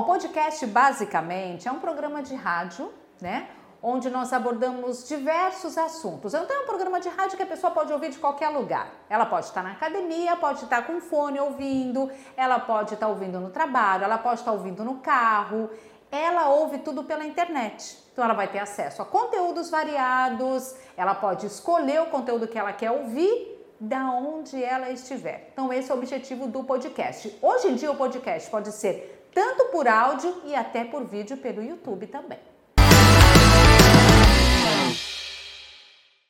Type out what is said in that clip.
Bom, podcast basicamente é um programa de rádio, né? Onde nós abordamos diversos assuntos. Então é um programa de rádio que a pessoa pode ouvir de qualquer lugar. Ela pode estar na academia, pode estar com fone ouvindo, ela pode estar ouvindo no trabalho, ela pode estar ouvindo no carro. Ela ouve tudo pela internet. Então ela vai ter acesso a conteúdos variados, ela pode escolher o conteúdo que ela quer ouvir da onde ela estiver. Então esse é o objetivo do podcast. Hoje em dia o podcast pode ser tanto por áudio e até por vídeo pelo YouTube também.